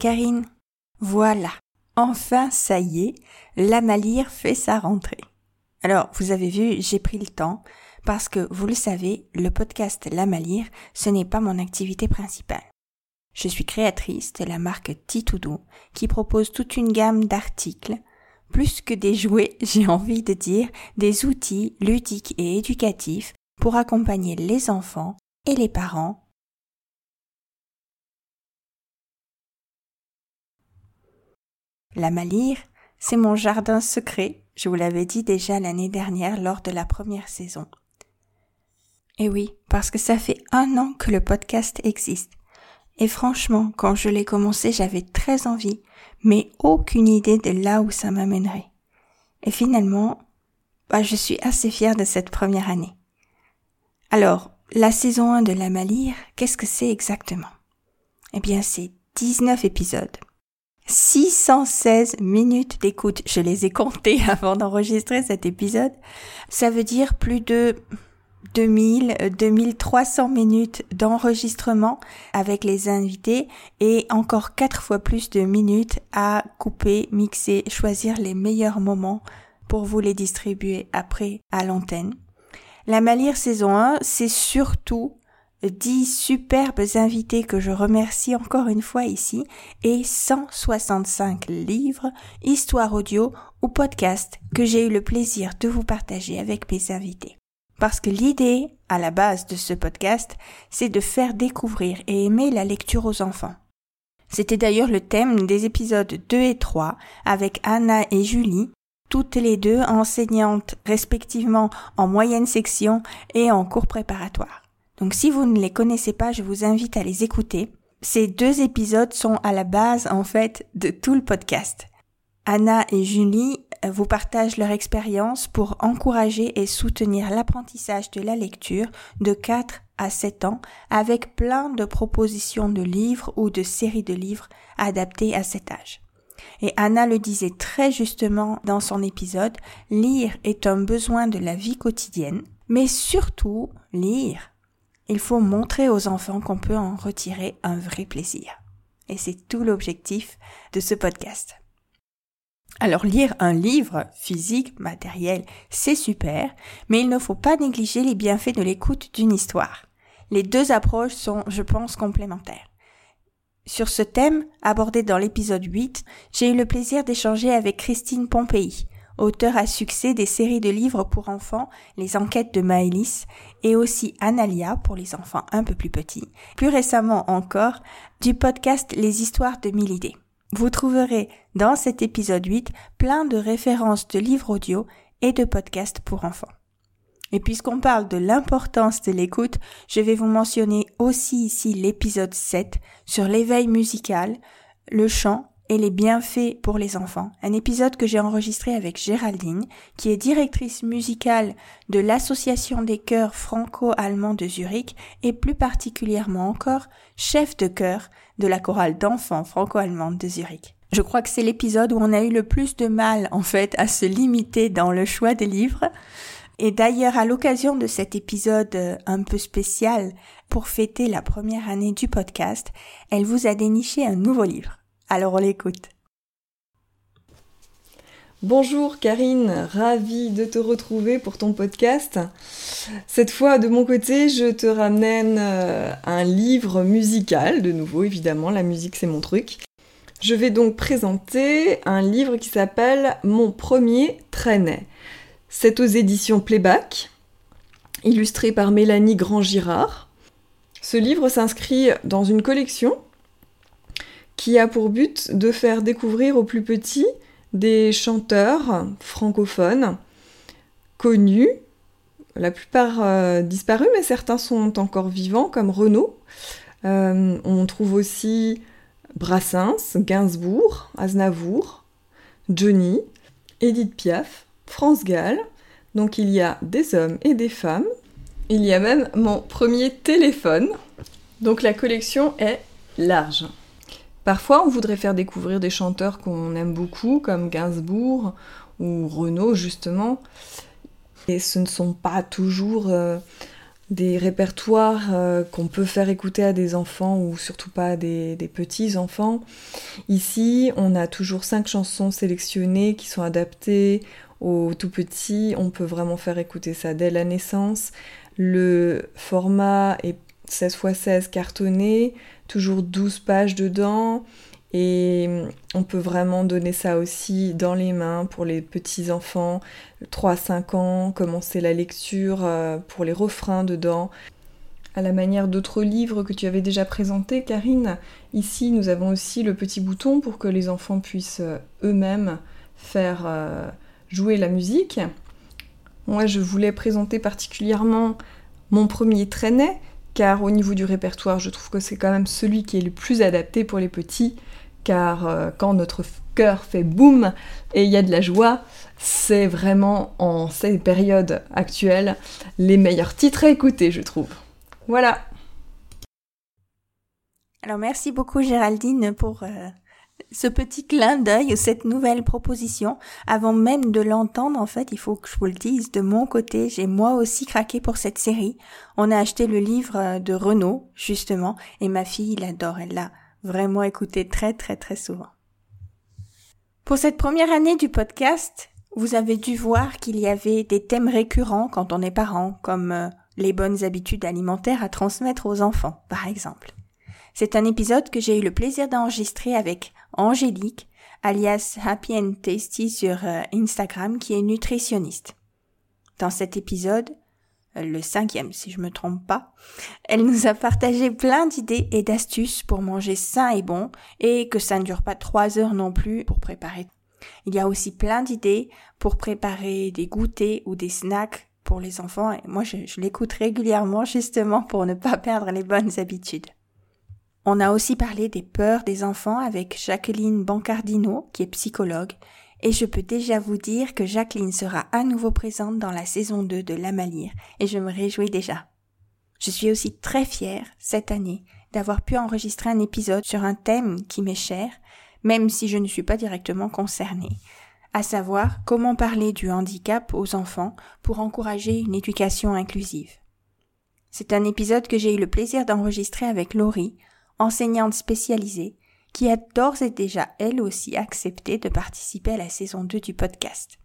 Karine. Voilà, enfin ça y est, la Malire fait sa rentrée. Alors, vous avez vu, j'ai pris le temps parce que, vous le savez, le podcast La Malire, ce n'est pas mon activité principale. Je suis créatrice de la marque Titoudou qui propose toute une gamme d'articles plus que des jouets, j'ai envie de dire des outils ludiques et éducatifs pour accompagner les enfants et les parents La Malire, c'est mon jardin secret, je vous l'avais dit déjà l'année dernière lors de la première saison. Et oui, parce que ça fait un an que le podcast existe. Et franchement, quand je l'ai commencé, j'avais très envie, mais aucune idée de là où ça m'amènerait. Et finalement, bah, je suis assez fière de cette première année. Alors, la saison 1 de La Malire, qu'est-ce que c'est exactement? Eh bien, c'est 19 épisodes 616 minutes d'écoute. Je les ai comptées avant d'enregistrer cet épisode. Ça veut dire plus de 2000, 2300 minutes d'enregistrement avec les invités et encore quatre fois plus de minutes à couper, mixer, choisir les meilleurs moments pour vous les distribuer après à l'antenne. La Malire saison 1, c'est surtout dix superbes invités que je remercie encore une fois ici et 165 livres, histoires audio ou podcasts que j'ai eu le plaisir de vous partager avec mes invités. Parce que l'idée, à la base de ce podcast, c'est de faire découvrir et aimer la lecture aux enfants. C'était d'ailleurs le thème des épisodes 2 et 3 avec Anna et Julie, toutes les deux enseignantes respectivement en moyenne section et en cours préparatoire. Donc si vous ne les connaissez pas, je vous invite à les écouter. Ces deux épisodes sont à la base en fait de tout le podcast. Anna et Julie euh, vous partagent leur expérience pour encourager et soutenir l'apprentissage de la lecture de 4 à 7 ans avec plein de propositions de livres ou de séries de livres adaptés à cet âge. Et Anna le disait très justement dans son épisode, lire est un besoin de la vie quotidienne, mais surtout lire il faut montrer aux enfants qu'on peut en retirer un vrai plaisir. Et c'est tout l'objectif de ce podcast. Alors lire un livre physique, matériel, c'est super, mais il ne faut pas négliger les bienfaits de l'écoute d'une histoire. Les deux approches sont, je pense, complémentaires. Sur ce thème, abordé dans l'épisode 8, j'ai eu le plaisir d'échanger avec Christine Pompéi, auteur à succès des séries de livres pour enfants, Les Enquêtes de Maëlys, et aussi Analia pour les enfants un peu plus petits. Plus récemment encore, du podcast Les Histoires de mille idées. Vous trouverez dans cet épisode 8 plein de références de livres audio et de podcasts pour enfants. Et puisqu'on parle de l'importance de l'écoute, je vais vous mentionner aussi ici l'épisode 7 sur l'éveil musical, le chant et les bienfaits pour les enfants, un épisode que j'ai enregistré avec Géraldine, qui est directrice musicale de l'Association des chœurs franco-allemands de Zurich et plus particulièrement encore chef de chœur de la chorale d'enfants franco-allemande de Zurich. Je crois que c'est l'épisode où on a eu le plus de mal en fait à se limiter dans le choix des livres. Et d'ailleurs, à l'occasion de cet épisode euh, un peu spécial pour fêter la première année du podcast, elle vous a déniché un nouveau livre. Alors on l'écoute. Bonjour Karine, ravie de te retrouver pour ton podcast. Cette fois, de mon côté, je te ramène euh, un livre musical, de nouveau évidemment, la musique c'est mon truc. Je vais donc présenter un livre qui s'appelle Mon premier traînet. C'est aux éditions Playback, illustré par Mélanie Grand-Girard. Ce livre s'inscrit dans une collection qui a pour but de faire découvrir aux plus petits des chanteurs francophones connus, la plupart euh, disparus, mais certains sont encore vivants, comme Renaud. Euh, on trouve aussi Brassens, Gainsbourg, Aznavour, Johnny, Edith Piaf, France Gall. Donc il y a des hommes et des femmes. Il y a même mon premier téléphone. Donc la collection est large. Parfois, on voudrait faire découvrir des chanteurs qu'on aime beaucoup, comme Gainsbourg ou Renaud, justement. Et ce ne sont pas toujours euh, des répertoires euh, qu'on peut faire écouter à des enfants ou surtout pas à des, petits enfants. Ici, on a toujours cinq chansons sélectionnées qui sont adaptées aux tout petits. On peut vraiment faire écouter ça dès la naissance. Le format est 16 x 16 cartonné, toujours 12 pages dedans. Et on peut vraiment donner ça aussi dans les mains pour les petits enfants, 3-5 ans, commencer la lecture euh, pour les refrains dedans. À la manière d'autres livres que tu avais déjà présentés, Karine, ici nous avons aussi le petit bouton pour que les enfants puissent euh, eux-mêmes faire euh, jouer la musique. Moi, je voulais présenter particulièrement mon premier traînet, car au niveau du répertoire, je trouve que c'est quand même celui qui est le plus adapté pour les petits car euh, quand notre cœur fait boum et il y a de la joie, c'est vraiment en ces périodes actuelles les meilleurs titres à écouter, je trouve. Voilà. Alors merci beaucoup Géraldine pour euh, ce petit clin d'œil, cette nouvelle proposition. Avant même de l'entendre, en fait, il faut que je vous le dise, de mon côté, j'ai moi aussi craqué pour cette série. On a acheté le livre euh, de Renaud, justement, et ma fille l'adore, elle l'a vraiment écouté très très très souvent. Pour cette première année du podcast, vous avez dû voir qu'il y avait des thèmes récurrents quand on est parent, comme euh, les bonnes habitudes alimentaires à transmettre aux enfants, par exemple. C'est un épisode que j'ai eu le plaisir d'enregistrer avec Angélique, alias Happy and Tasty sur euh, Instagram, qui est nutritionniste. Dans cet épisode, euh, le cinquième si je me trompe pas. Elle nous a partagé plein d'idées et d'astuces pour manger sain et bon et que ça ne dure pas trois heures non plus pour préparer. Il y a aussi plein d'idées pour préparer des goûters ou des snacks pour les enfants et moi je, je l'écoute régulièrement justement pour ne pas perdre les bonnes habitudes. On a aussi parlé des peurs des enfants avec Jacqueline Bancardino qui est psychologue et je peux déjà vous dire que Jacqueline sera à nouveau présente dans la saison 2 de La Malire, et je me réjouis déjà. Je suis aussi très fière, cette année, d'avoir pu enregistrer un épisode sur un thème qui m'est cher, même si je ne suis pas directement concernée, à savoir comment parler du handicap aux enfants pour encourager une éducation inclusive. C'est un épisode que j'ai eu le plaisir d'enregistrer avec Laurie, enseignante spécialisée, qui a d'ores et déjà elle aussi accepté de participer à la saison 2 du podcast.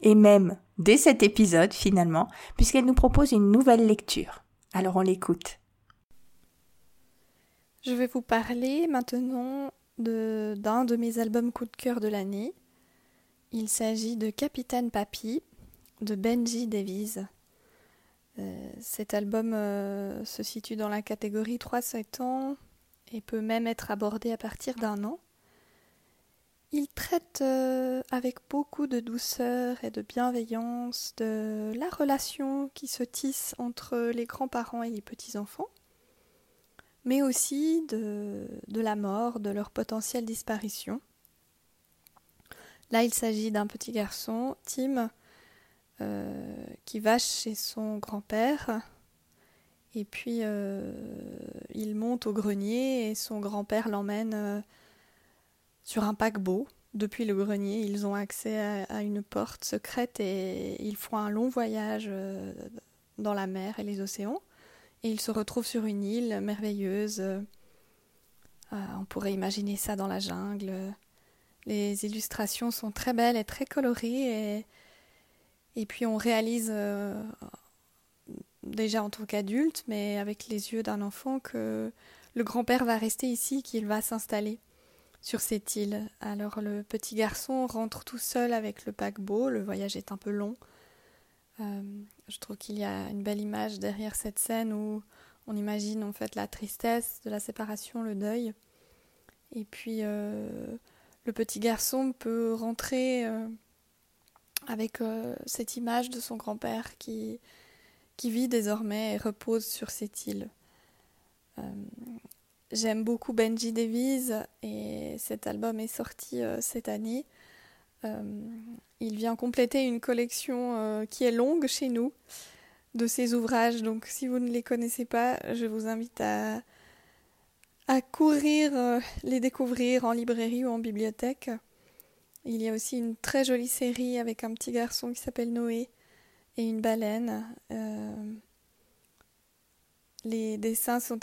Et même dès cet épisode finalement, puisqu'elle nous propose une nouvelle lecture. Alors on l'écoute. Je vais vous parler maintenant d'un de mes albums coup de cœur de l'année. Il s'agit de Capitaine Papy de Benji Davies. Euh, cet album euh, se situe dans la catégorie 3-7 ans et peut même être abordé à partir d'un an. Il traite euh, avec beaucoup de douceur et de bienveillance de la relation qui se tisse entre les grands-parents et les petits-enfants, mais aussi de, la mort, de leur potentielle disparition. Là, il s'agit d'un petit garçon, Tim, euh, qui va chez son grand-père et puis euh, il monte au grenier et son grand-père l'emmène euh, sur un paquebot. Depuis le grenier, ils ont accès à, une porte secrète et ils font un long voyage euh, dans la mer et les océans. Et ils se retrouvent sur une île merveilleuse. on pourrait imaginer ça dans la jungle. Les illustrations sont très belles et très colorées. Et, et puis on réalise déjà en tant qu'adulte, mais avec les yeux d'un enfant, que le grand-père va rester ici, qu'il va s'installer sur cette île. Alors le petit garçon rentre tout seul avec le paquebot, le voyage est un peu long. Euh, je trouve qu'il y a une belle image derrière cette scène où on imagine en fait la tristesse de la séparation, le deuil. Et puis euh, le petit garçon peut rentrer euh, avec cette image de son grand-père qui, qui vit désormais et repose sur cette île. Euh, j'aime beaucoup Benji Davies et cet album est sorti euh, cette année. Euh, il vient compléter une collection qui est longue chez nous de ses ouvrages. Donc si vous ne les connaissez pas, je vous invite à, à courir les découvrir en librairie ou en bibliothèque. Il y a aussi une très jolie série avec un petit garçon qui s'appelle Noé et une baleine. Euh, les dessins sont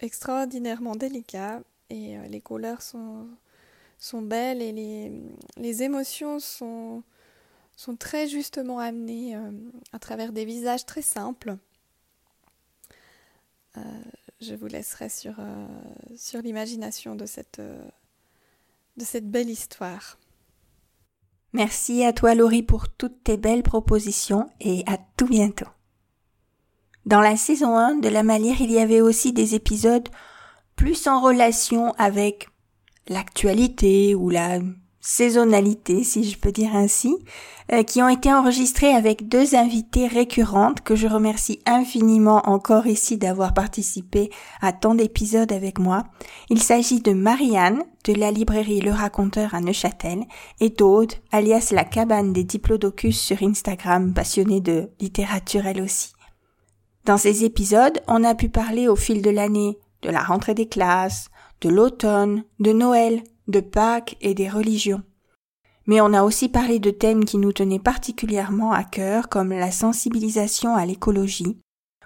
extraordinairement délicats et les couleurs sont, belles et les, émotions sont, très justement amenées à travers des visages très simples. je vous laisserai sur, sur l'imagination de cette belle histoire. Merci à toi Laurie pour toutes tes belles propositions et à tout bientôt. Dans la saison 1 de La Malière, il y avait aussi des épisodes plus en relation avec l'actualité ou la saisonnalité, si je peux dire ainsi, euh, qui ont été enregistrés avec deux invités récurrentes que je remercie infiniment encore ici d'avoir participé à tant d'épisodes avec moi. Il s'agit de Marianne de la librairie Le Raconteur à Neuchâtel et d'Aude alias la cabane des diplodocus sur Instagram passionnée de littérature elle aussi. Dans ces épisodes, on a pu parler au fil de l'année de la rentrée des classes, de l'automne, de Noël, de Pâques et des religions. Mais on a aussi parlé de thèmes qui nous tenaient particulièrement à cœur comme la sensibilisation à l'écologie,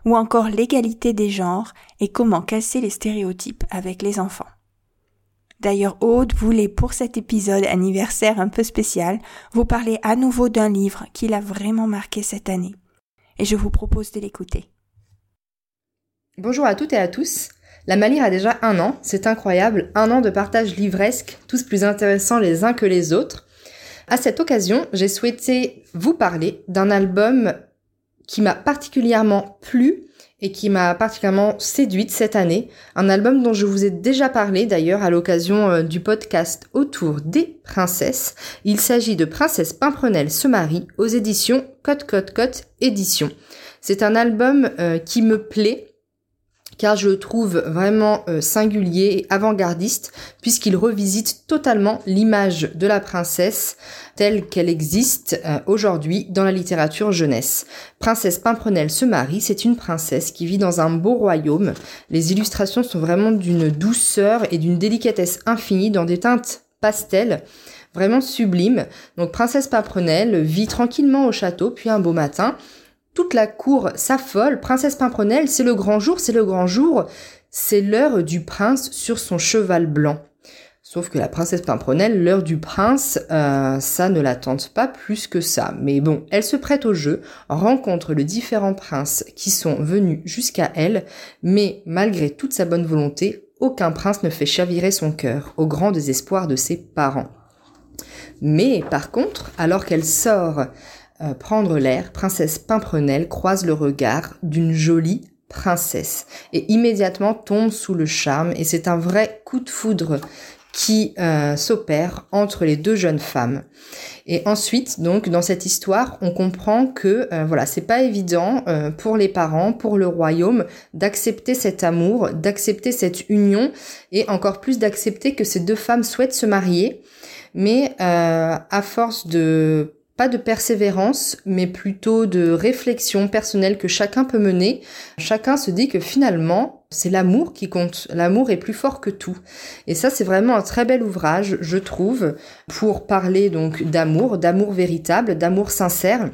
ou encore l'égalité des genres et comment casser les stéréotypes avec les enfants. D'ailleurs, Aude voulait pour cet épisode anniversaire un peu spécial vous parler à nouveau d'un livre qui l'a vraiment marqué cette année. Et je vous propose de l'écouter. Bonjour à toutes et à tous. La Malire a déjà un an, c'est incroyable, un an de partage livresque, tous plus intéressants les uns que les autres. À cette occasion, j'ai souhaité vous parler d'un album qui m'a particulièrement plu et qui m'a particulièrement séduite cette année. Un album dont je vous ai déjà parlé d'ailleurs à l'occasion euh, du podcast autour des princesses. Il s'agit de Princesse Pimprenelle se marie aux éditions Cote Cote Cote Éditions. C'est un album euh, qui me plaît car je le trouve vraiment euh, singulier et avant-gardiste puisqu'il revisite totalement l'image de la princesse telle qu'elle existe euh, aujourd'hui dans la littérature jeunesse. Princesse Pimprenelle se marie, c'est une princesse qui vit dans un beau royaume. Les illustrations sont vraiment d'une douceur et d'une délicatesse infinie dans des teintes pastel vraiment sublimes. Donc Princesse Pimprenelle vit tranquillement au château, puis un beau matin, toute la cour s'affole. Princesse Pimprenelle, c'est le grand jour, c'est le grand jour. C'est l'heure du prince sur son cheval blanc. Sauf que la princesse Pimprenelle, l'heure du prince, euh, ça ne la tente pas plus que ça. Mais bon, elle se prête au jeu, rencontre les différents princes qui sont venus jusqu'à elle, mais malgré toute sa bonne volonté, aucun prince ne fait chavirer son cœur, au grand désespoir de ses parents. Mais par contre, alors qu'elle sort euh, prendre l'air, princesse Pimprenelle croise le regard d'une jolie princesse et immédiatement tombe sous le charme et c'est un vrai coup de foudre qui euh, s'opère entre les deux jeunes femmes. Et ensuite, donc, dans cette histoire, on comprend que euh, voilà, c'est pas évident pour les parents, pour le royaume, d'accepter cet amour, d'accepter cette union, et encore plus d'accepter que ces deux femmes souhaitent se marier. Mais à force de pas de persévérance, mais plutôt de réflexion personnelle que chacun peut mener. Chacun se dit que finalement, c'est l'amour qui compte. L'amour est plus fort que tout. Et ça, c'est vraiment un très bel ouvrage, je trouve, pour parler donc d'amour, d'amour véritable, d'amour sincère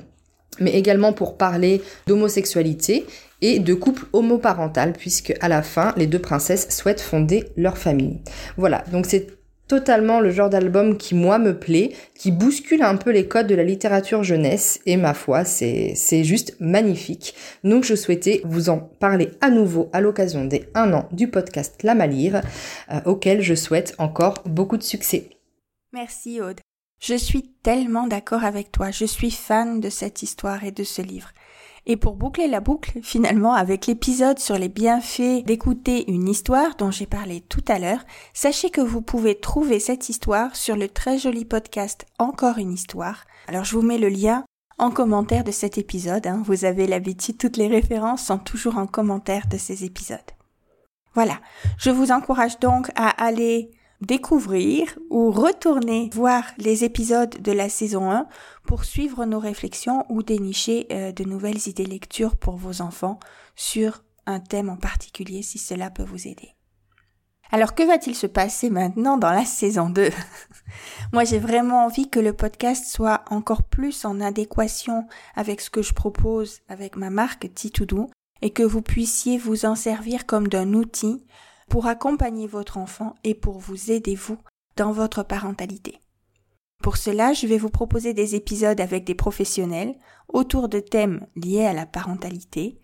mais également pour parler d'homosexualité et de couple homoparental, puisque à la fin, les deux princesses souhaitent fonder leur famille. Voilà, donc c'est totalement le genre d'album qui moi me plaît, qui bouscule un peu les codes de la littérature jeunesse et ma foi c'est juste magnifique. Donc je souhaitais vous en parler à nouveau à l'occasion des un an du podcast La Malire euh, auquel je souhaite encore beaucoup de succès. Merci Aude. Je suis tellement d'accord avec toi, je suis fan de cette histoire et de ce livre. Et pour boucler la boucle, finalement, avec l'épisode sur les bienfaits d'écouter une histoire dont j'ai parlé tout à l'heure, sachez que vous pouvez trouver cette histoire sur le très joli podcast Encore une histoire. Alors je vous mets le lien en commentaire de cet épisode. Hein. Vous avez l'habitude, toutes les références sont toujours en commentaire de ces épisodes. Voilà, je vous encourage donc à aller découvrir ou retourner voir les épisodes de la saison 1 pour suivre nos réflexions ou dénicher euh, de nouvelles idées lecture pour vos enfants sur un thème en particulier si cela peut vous aider. Alors que va-t-il se passer maintenant dans la saison 2 Moi j'ai vraiment envie que le podcast soit encore plus en adéquation avec ce que je propose avec ma marque Titoudou et que vous puissiez vous en servir comme d'un outil pour accompagner votre enfant et pour vous aider vous dans votre parentalité. Pour cela, je vais vous proposer des épisodes avec des professionnels autour de thèmes liés à la parentalité.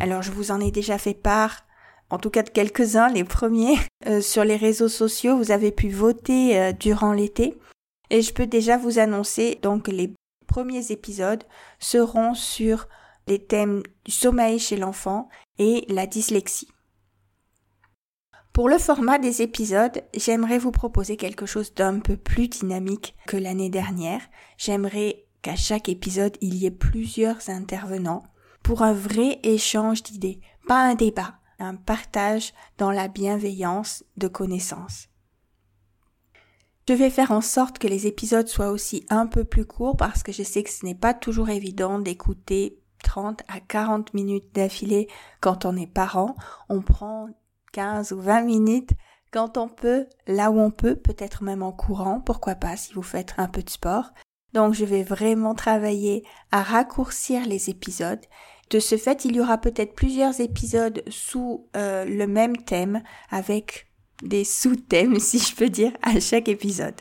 Alors je vous en ai déjà fait part, en tout cas de quelques-uns, les premiers euh, sur les réseaux sociaux, vous avez pu voter euh, durant l'été. Et je peux déjà vous annoncer donc les premiers épisodes seront sur les thèmes du sommeil chez l'enfant et la dyslexie. Pour le format des épisodes, j'aimerais vous proposer quelque chose d'un peu plus dynamique que l'année dernière. J'aimerais qu'à chaque épisode, il y ait plusieurs intervenants pour un vrai échange d'idées, pas un débat, un partage dans la bienveillance de connaissances. Je vais faire en sorte que les épisodes soient aussi un peu plus courts parce que je sais que ce n'est pas toujours évident d'écouter 30 à 40 minutes d'affilée quand on est parent. On prend 15 ou 20 minutes quand on peut, là où on peut, peut-être même en courant, pourquoi pas si vous faites un peu de sport. Donc je vais vraiment travailler à raccourcir les épisodes. De ce fait, il y aura peut-être plusieurs épisodes sous euh, le même thème avec des sous-thèmes, si je peux dire, à chaque épisode.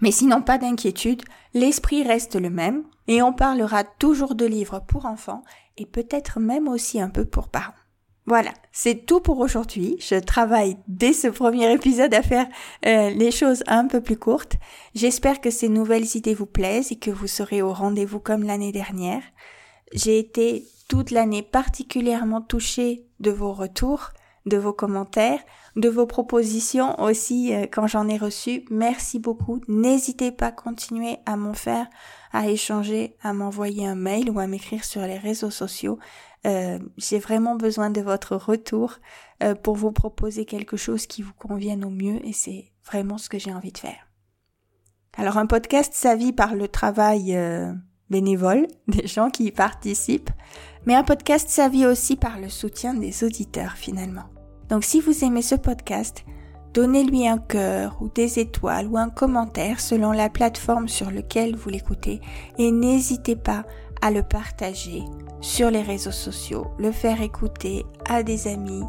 Mais sinon, pas d'inquiétude, l'esprit reste le même et on parlera toujours de livres pour enfants et peut-être même aussi un peu pour parents. Voilà, c'est tout pour aujourd'hui. Je travaille dès ce premier épisode à faire euh, les choses un peu plus courtes. J'espère que ces nouvelles idées vous plaisent et que vous serez au rendez-vous comme l'année dernière. J'ai été toute l'année particulièrement touchée de vos retours, de vos commentaires, de vos propositions aussi euh, quand j'en ai reçu. Merci beaucoup. N'hésitez pas à continuer à m'en faire, à échanger, à m'envoyer un mail ou à m'écrire sur les réseaux sociaux. Euh, j'ai vraiment besoin de votre retour euh, pour vous proposer quelque chose qui vous convienne au mieux et c'est vraiment ce que j'ai envie de faire. Alors un podcast, ça par le travail euh, bénévole des gens qui y participent, mais un podcast, ça aussi par le soutien des auditeurs finalement. Donc si vous aimez ce podcast, donnez-lui un cœur ou des étoiles ou un commentaire selon la plateforme sur laquelle vous l'écoutez et n'hésitez pas à le partager sur les réseaux sociaux, le faire écouter à des amis,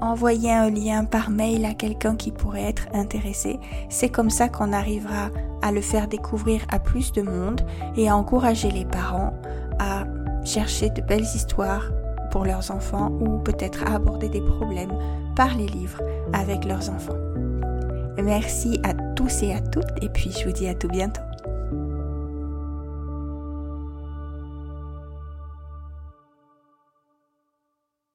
envoyer un lien par mail à quelqu'un qui pourrait être intéressé. C'est comme ça qu'on arrivera à le faire découvrir à plus de monde et à encourager les parents à chercher de belles histoires pour leurs enfants ou peut-être à aborder des problèmes par les livres avec leurs enfants. Merci à tous et à toutes et puis je vous dis à tout bientôt.